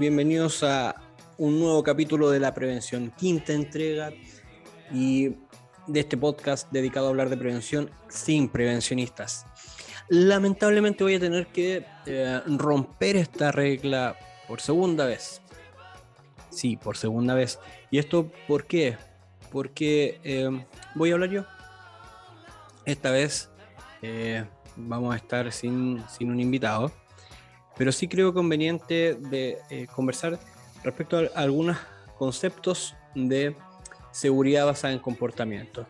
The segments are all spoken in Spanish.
Bienvenidos a un nuevo capítulo de la prevención, quinta entrega y de este podcast dedicado a hablar de prevención sin prevencionistas. Lamentablemente voy a tener que eh, romper esta regla por segunda vez. Sí, por segunda vez. ¿Y esto por qué? Porque eh, voy a hablar yo. Esta vez eh, vamos a estar sin, sin, un invitado, pero sí creo conveniente de conversar respecto a algunos conceptos de seguridad basada en comportamiento.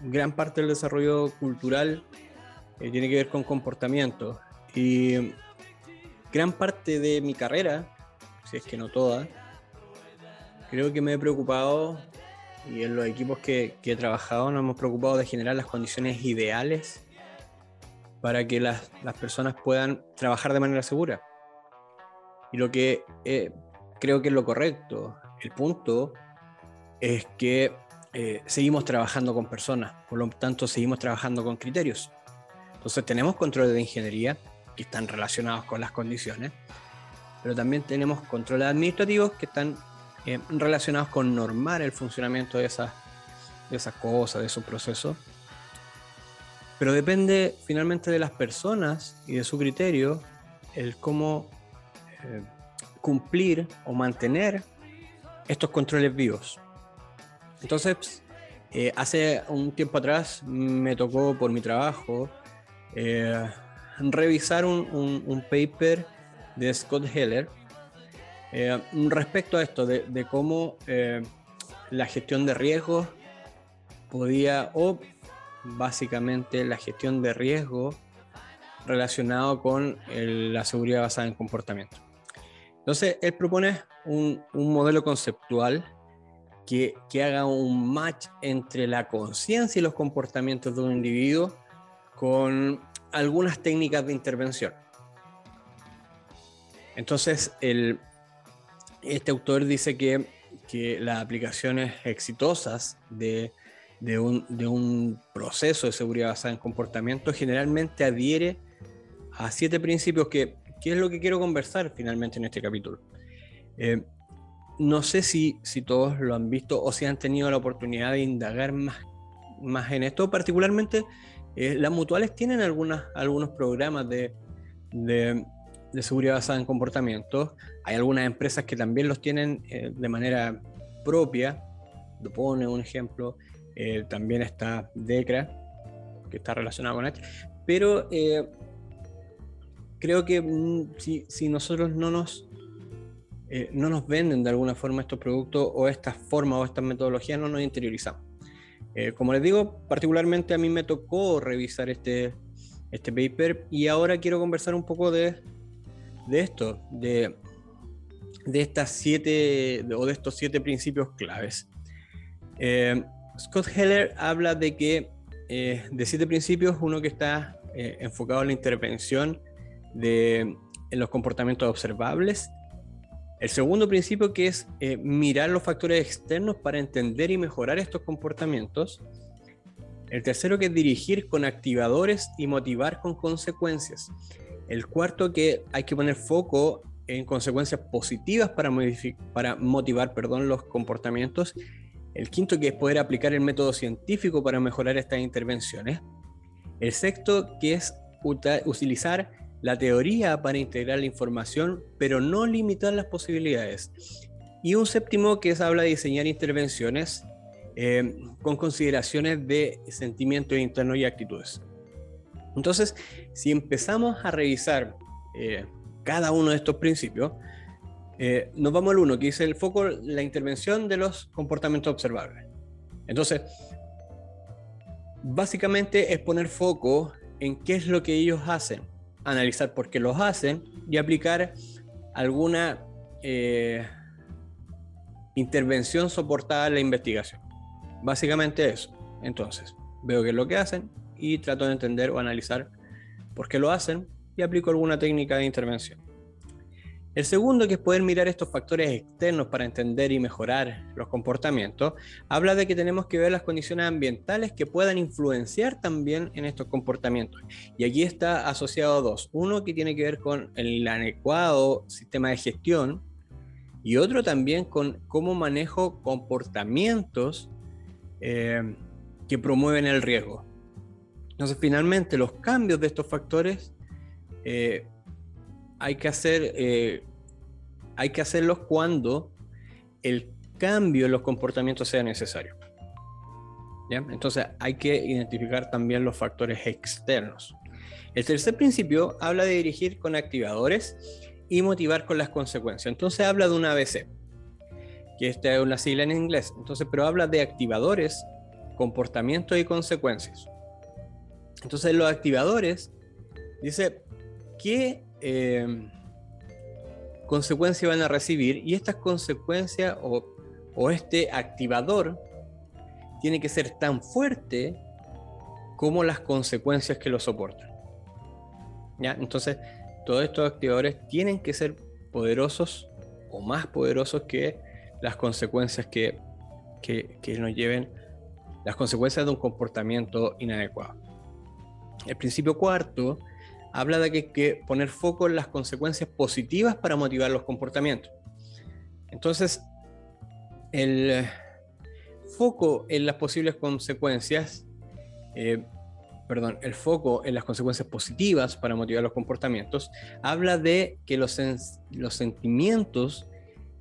Gran parte del desarrollo cultural eh, tiene que ver con comportamiento y gran parte de mi carrera, si es que no toda, creo que me he preocupado y en los equipos que, he trabajado nos hemos preocupado de generar las condiciones ideales para que las, personas puedan trabajar de manera segura. Y lo que eh, creo que es lo correcto, el punto es que eh, seguimos trabajando con personas, por lo tanto seguimos trabajando con criterios. Entonces tenemos controles de ingeniería que están relacionados con las condiciones, pero también tenemos controles administrativos que están eh, relacionados con normar el funcionamiento de esas, de esas cosas, de esos procesos. Pero depende finalmente de las personas y de su criterio el cómo eh, cumplir o mantener estos controles vivos. Entonces, eh, hace un tiempo atrás me tocó por mi trabajo eh, revisar un, paper de Scott Heller respecto a esto, de, cómo la gestión de riesgos podía, o básicamente la gestión de riesgo relacionado con la seguridad basada en comportamiento. Entonces, él propone un, un modelo conceptual que, haga un match entre la conciencia y los comportamientos de un individuo con algunas técnicas de intervención. Entonces, el, este autor dice que, las aplicaciones exitosas de, un, proceso de seguridad basada en comportamiento generalmente adhiere a siete principios que, que es lo que quiero conversar finalmente en este capítulo. Eh, no sé si, si todos lo han visto o si han tenido la oportunidad de indagar más, más en esto. Particularmente, eh, las mutuales tienen algunas, algunos programas de, de, seguridad basada en comportamientos. Hay algunas empresas que también los tienen eh, de manera propia. Lo pone un ejemplo. Eh, también está DECRA, que está relacionado con esto. Pero creo que mm, si, si nosotros no nos eh, no nos venden de alguna forma estos productos o estas formas o estas metodologías, no nos interiorizamos. Eh, como les digo, particularmente a mí me tocó revisar este, este paper y ahora quiero conversar un poco de, de esto, de, de estas siete o de estos siete principios claves. Eh, Scott Heller habla de que de siete principios, uno que está enfocado en la intervención de, en los comportamientos observables, el segundo principio que es eh, mirar los factores externos para entender y mejorar estos comportamientos. El tercero que es dirigir con activadores y motivar con consecuencias. El cuarto que hay que poner foco en consecuencias positivas para, para motivar perdón, los comportamientos. El quinto que es poder aplicar el método científico para mejorar estas intervenciones. El sexto que es utilizar la teoría para integrar la información, pero no limitar las posibilidades. Y un séptimo que es habla de diseñar intervenciones eh, con consideraciones de sentimientos internos y actitudes. Entonces, si empezamos a revisar eh, cada uno de estos principios, eh, nos vamos al uno, que dice el foco, la intervención de los comportamientos observables. Entonces, básicamente es poner foco en qué es lo que ellos hacen analizar por qué los hacen y aplicar alguna eh, intervención soportada en la investigación. Básicamente eso. Entonces, veo qué es lo que hacen y trato de entender o analizar por qué lo hacen y aplico alguna técnica de intervención. El segundo, que es poder mirar estos factores externos para entender y mejorar los comportamientos, habla de que tenemos que ver las condiciones ambientales que puedan influenciar también en estos comportamientos. Y aquí está asociado dos. Uno que tiene que ver con el adecuado sistema de gestión y otro también con cómo manejo comportamientos eh, que promueven el riesgo. Entonces, finalmente, los cambios de estos factores eh, hay que hacer, eh, hay que hacerlos cuando el cambio en los comportamientos sea necesario. Entonces hay que identificar también los factores externos. El tercer principio habla de dirigir con activadores y motivar con las consecuencias. Entonces habla de una ABC, que esta es una sigla en inglés. Entonces, pero habla de activadores, comportamientos y consecuencias. Entonces los activadores dice que eh, consecuencias van a recibir y estas consecuencias o, este activador tiene que ser tan fuerte como las consecuencias que lo soportan. ¿Ya? Entonces, todos estos activadores tienen que ser poderosos o más poderosos que las consecuencias que, que, que nos lleven, las consecuencias de un comportamiento inadecuado. El principio cuarto habla de que hay que poner foco en las consecuencias positivas para motivar los comportamientos. Entonces, el foco en las posibles consecuencias, eh, perdón, el foco en las consecuencias positivas para motivar los comportamientos, habla de que los, los sentimientos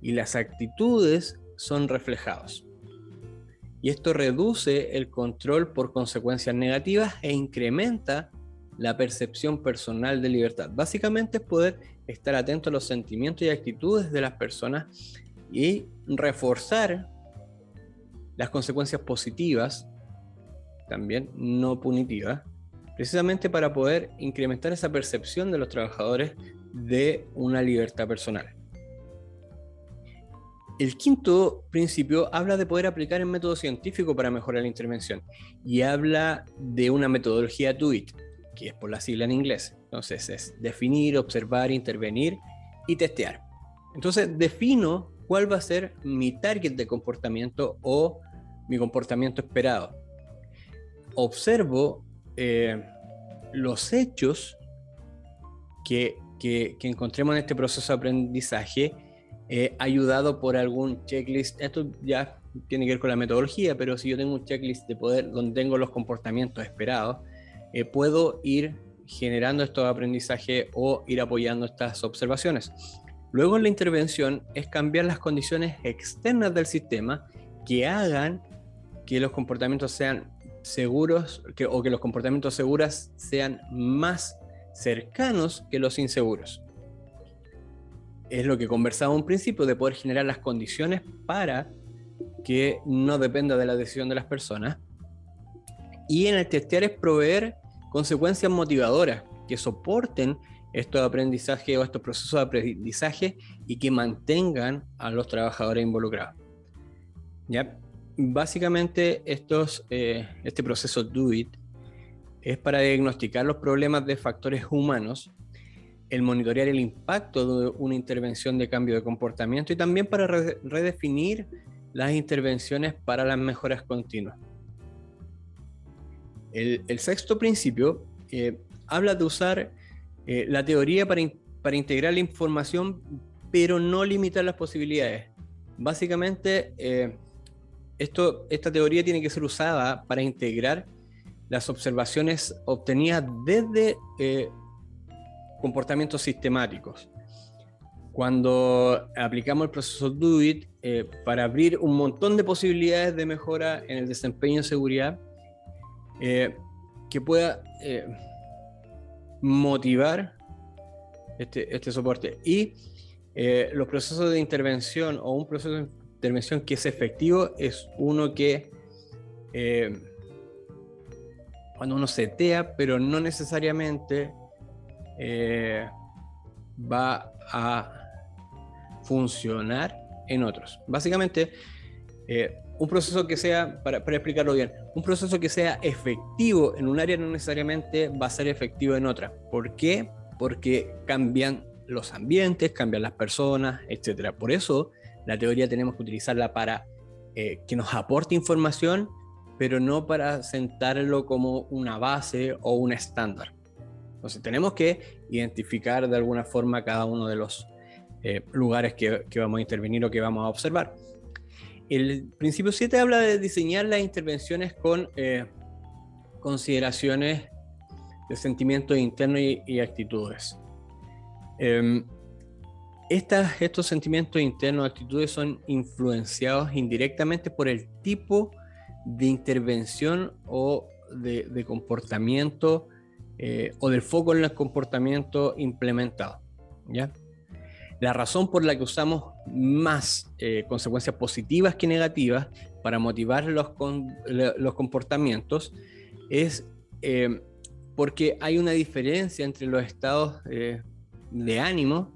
y las actitudes son reflejados. Y esto reduce el control por consecuencias negativas e incrementa la percepción personal de libertad. Básicamente es poder estar atento a los sentimientos y actitudes de las personas y reforzar las consecuencias positivas, también no punitivas, precisamente para poder incrementar esa percepción de los trabajadores de una libertad personal. El quinto principio habla de poder aplicar el método científico para mejorar la intervención y habla de una metodología DOIT, que es por la sigla en inglés. Entonces es definir, observar, intervenir y testear. Entonces defino cuál va a ser mi target de comportamiento o mi comportamiento esperado. Observo eh, los hechos que, que, encontremos en este proceso de aprendizaje eh, ayudado por algún checklist. Esto ya tiene que ver con la metodología, pero si yo tengo un checklist de poder donde tengo los comportamientos esperados, eh, puedo ir generando estos aprendizajes o ir apoyando estas observaciones. Luego en la intervención es cambiar las condiciones externas del sistema que hagan que los comportamientos sean seguros que, o que los comportamientos seguros sean más cercanos que los inseguros. Es lo que conversaba un principio de poder generar las condiciones para que no dependa de la decisión de las personas. Y en el testear es proveer consecuencias motivadoras que soporten estos aprendizajes o estos procesos de aprendizaje y que mantengan a los trabajadores involucrados. ¿Ya? Básicamente estos, eh, este proceso Do It es para diagnosticar los problemas de factores humanos, el monitorear el impacto de una intervención de cambio de comportamiento y también para redefinir las intervenciones para las mejoras continuas. El, sexto principio eh, habla de usar eh, la teoría para, para, integrar la información, pero no limitar las posibilidades. Básicamente, eh, esto, esta teoría tiene que ser usada para integrar las observaciones obtenidas desde comportamientos sistemáticos. Cuando aplicamos el proceso Do It para abrir un montón de posibilidades de mejora en el desempeño en seguridad, eh, que pueda eh, motivar este, este, soporte. Y eh, los procesos de intervención o un proceso de intervención que es efectivo es uno que cuando uno setea, pero no necesariamente va a funcionar en otros. Básicamente, un proceso que sea, para, explicarlo bien, un proceso que sea efectivo en un área no necesariamente va a ser efectivo en otra. ¿Por qué? Porque cambian los ambientes, cambian las personas, etc. Por eso la teoría tenemos que utilizarla para eh, que nos aporte información, pero no para sentarlo como una base o un estándar. Entonces tenemos que identificar de alguna forma cada uno de los eh, lugares que, vamos a intervenir o que vamos a observar. El principio 7 habla de diseñar las intervenciones con eh, consideraciones de sentimientos internos y, actitudes. Em, estos sentimientos internos, actitudes son influenciados indirectamente por el tipo de intervención o de, comportamiento eh, o del foco en el comportamiento implementado. ¿ya? La razón por la que usamos más eh, consecuencias positivas que negativas para motivar los, los comportamientos es eh, porque hay una diferencia entre los estados de ánimo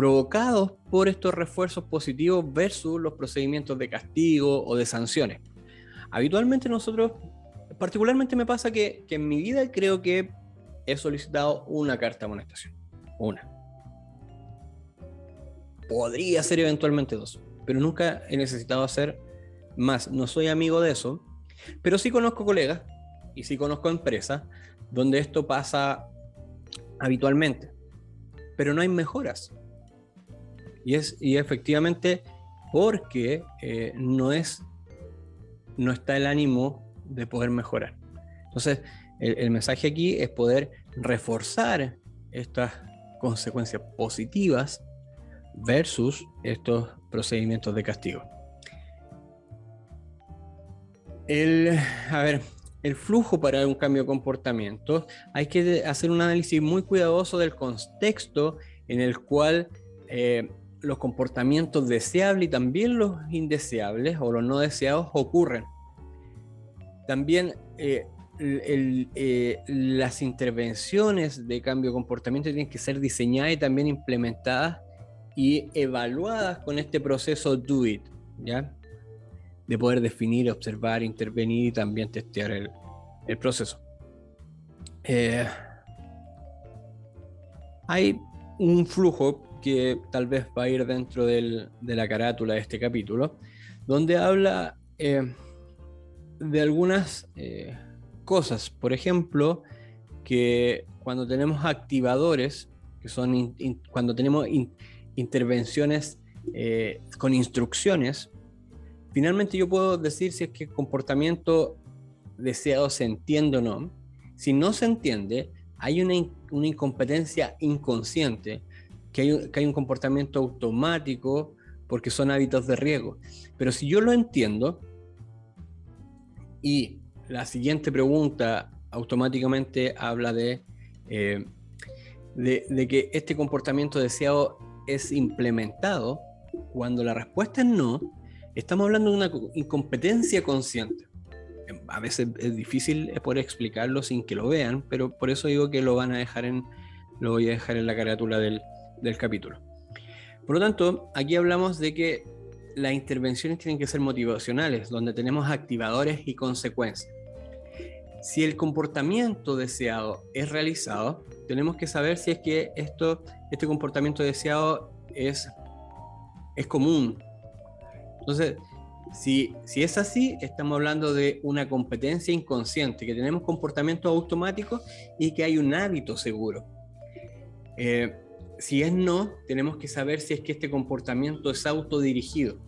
provocados por estos refuerzos positivos versus los procedimientos de castigo o de sanciones. Habitualmente nosotros, particularmente me pasa que, en mi vida creo que he solicitado una carta de amonestación. Una. Podría ser eventualmente dos, pero nunca he necesitado hacer más. No soy amigo de eso, pero sí conozco colegas y sí conozco empresas donde esto pasa habitualmente, pero no hay mejoras. Y, es, y efectivamente porque eh, no, es, no está el ánimo de poder mejorar. Entonces, el, mensaje aquí es poder reforzar estas consecuencias positivas versus estos procedimientos de castigo. El, a ver, el flujo para un cambio de comportamiento, hay que hacer un análisis muy cuidadoso del contexto en el cual eh, los comportamientos deseables y también los indeseables o los no deseados ocurren. También eh, eh, las intervenciones de cambio de comportamiento tienen que ser diseñadas y también implementadas y evaluadas con este proceso do it, ¿ya? De poder definir, observar, intervenir y también testear el, proceso. Eh, hay un flujo que tal vez va a ir dentro de la carátula de este capítulo, donde habla eh, de algunas eh, cosas. Por ejemplo, que cuando tenemos activadores, que son cuando tenemos intervenciones eh, con instrucciones, finalmente yo puedo decir si es que el comportamiento deseado se entiende o no. Si no se entiende, hay una, una incompetencia inconsciente que hay, un, comportamiento automático porque son hábitos de riesgo. Pero si yo lo entiendo y la siguiente pregunta automáticamente habla de, eh, de, que este comportamiento deseado es implementado, cuando la respuesta es no, estamos hablando de una incompetencia consciente. A veces es difícil poder explicarlo sin que lo vean, pero por eso digo que lo van a dejar en, lo voy a dejar en la carátula del, del capítulo. Por lo tanto, aquí hablamos de que las intervenciones tienen que ser motivacionales, donde tenemos activadores y consecuencias. Si el comportamiento deseado es realizado, tenemos que saber si es que esto, este comportamiento deseado es, es común. Entonces, si, si es así, estamos hablando de una competencia inconsciente, que tenemos comportamientos automáticos y que hay un hábito seguro. Eh, si es no, tenemos que saber si es que este comportamiento es autodirigido.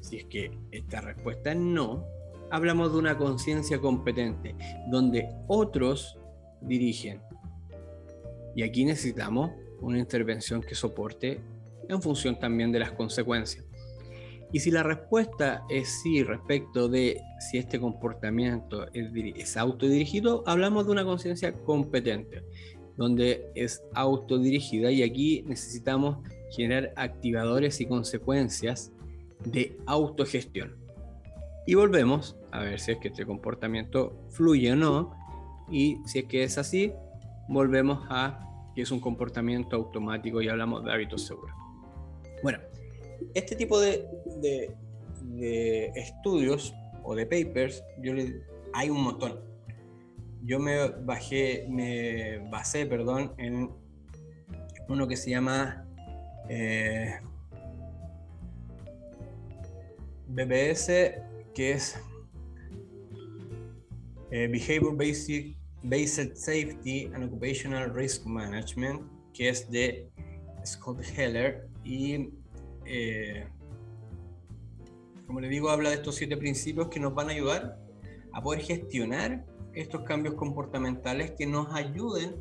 Si es que esta respuesta es no, hablamos de una conciencia competente, donde otros dirigen. Y aquí necesitamos una intervención que soporte en función también de las consecuencias. Y si la respuesta es sí respecto de si este comportamiento es, autodirigido, hablamos de una conciencia competente donde es autodirigida y aquí necesitamos generar activadores y consecuencias de autogestión. Y volvemos a ver si es que este comportamiento fluye o no y si es que es así, volvemos a que es un comportamiento automático y hablamos de hábitos seguros. Bueno, este tipo de, de, estudios o de papers, yo hay un montón yo me bajé, me basé, perdón, en uno que se llama eh, BBS, que es eh, Behavior Based Safety and Occupational Risk Management, que es de Scott Heller. Y eh, como le digo, habla de estos siete principios que nos van a ayudar a poder gestionar estos cambios comportamentales que nos ayuden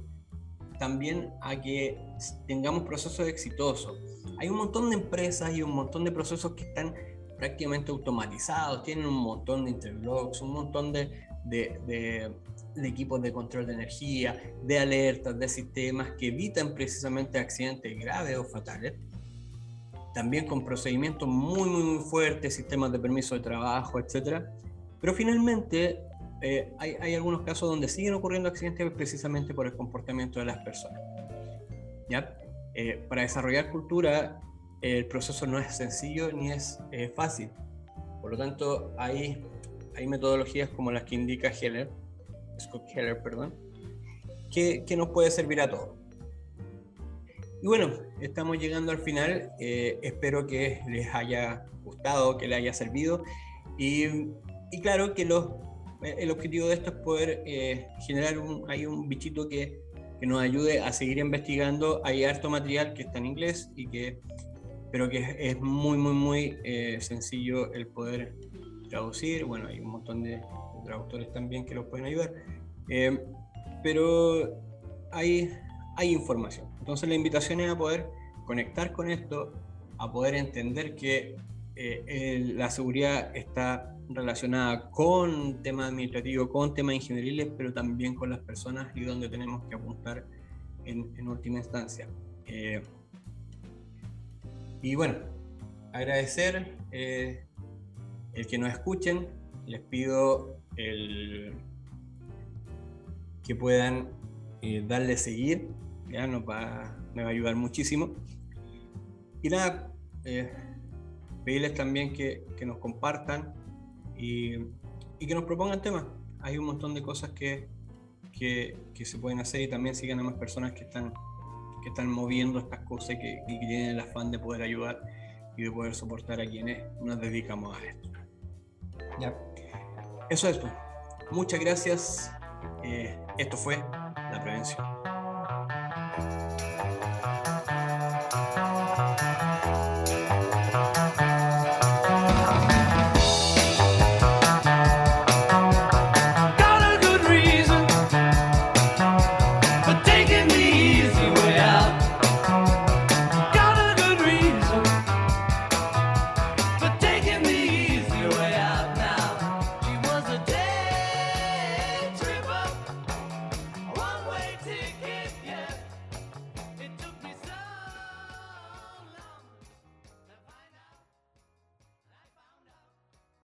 también a que tengamos procesos exitosos. Hay un montón de empresas y un montón de procesos que están prácticamente automatizados, tienen un montón de interblogs, un montón de, de, equipos de control de energía, de alertas, de sistemas que evitan precisamente accidentes graves o fatales. También con procedimientos muy, muy, muy fuertes, sistemas de permiso de trabajo, etc. Pero finalmente eh, hay, hay, algunos casos donde siguen ocurriendo accidentes precisamente por el comportamiento de las personas. ¿Ya? Eh, para desarrollar cultura, el proceso no es sencillo ni es eh, fácil. Por lo tanto, hay, metodologías como las que indica Heller, Scott Heller, perdón, que, que nos puede servir a todos. Y bueno, estamos llegando al final. espero que les haya gustado, que les haya servido. Y, y claro que los eh, el objetivo de esto es poder eh, generar un, hay un bichito que, que, nos ayude a seguir investigando. Hay harto material que está en inglés y que, pero que es, muy, muy, muy eh, sencillo el poder traducir. Bueno, hay un montón de, traductores también que los pueden ayudar. pero hay, hay información. Entonces la invitación es a poder conectar con esto, a poder entender que la seguridad está relacionada con temas administrativos, con temas ingenieriles, pero también con las personas y donde tenemos que apuntar en, última instancia. Eh, y bueno, agradecer eh, el que nos escuchen, les pido que puedan eh, darle seguir, ya nos va, me va a ayudar muchísimo. Y nada, pedirles también que, que nos compartan y, que nos propongan temas. Hay un montón de cosas que, que, se pueden hacer y también sigan a más personas que están, que están moviendo estas cosas y que, tienen el afán de poder ayudar y de poder soportar a quienes nos dedicamos a esto. Ya. Eso es todo. Muchas gracias. Eh, esto fue la prevención.